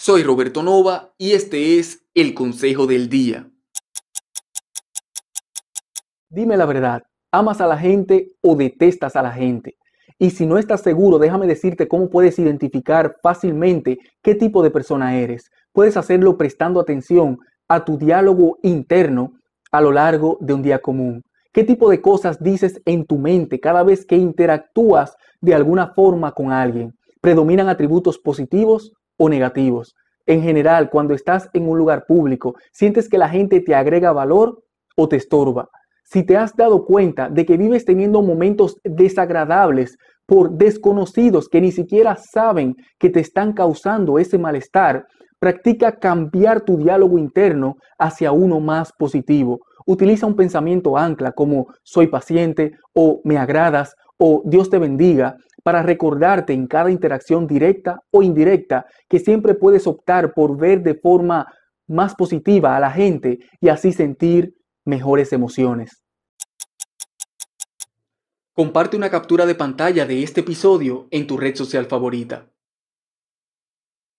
Soy Roberto Nova y este es el Consejo del Día. Dime la verdad, ¿amas a la gente o detestas a la gente? Y si no estás seguro, déjame decirte cómo puedes identificar fácilmente qué tipo de persona eres. Puedes hacerlo prestando atención a tu diálogo interno a lo largo de un día común. ¿Qué tipo de cosas dices en tu mente cada vez que interactúas de alguna forma con alguien? ¿Predominan atributos positivos o negativos? En general, cuando estás en un lugar público, ¿sientes que la gente te agrega valor o te estorba? Si te has dado cuenta de que vives teniendo momentos desagradables por desconocidos que ni siquiera saben que te están causando ese malestar, practica cambiar tu diálogo interno hacia uno más positivo. Utiliza un pensamiento ancla como soy paciente o me agradas o Dios te bendiga para recordarte en cada interacción directa o indirecta que siempre puedes optar por ver de forma más positiva a la gente y así sentir mejores emociones. Comparte una captura de pantalla de este episodio en tu red social favorita.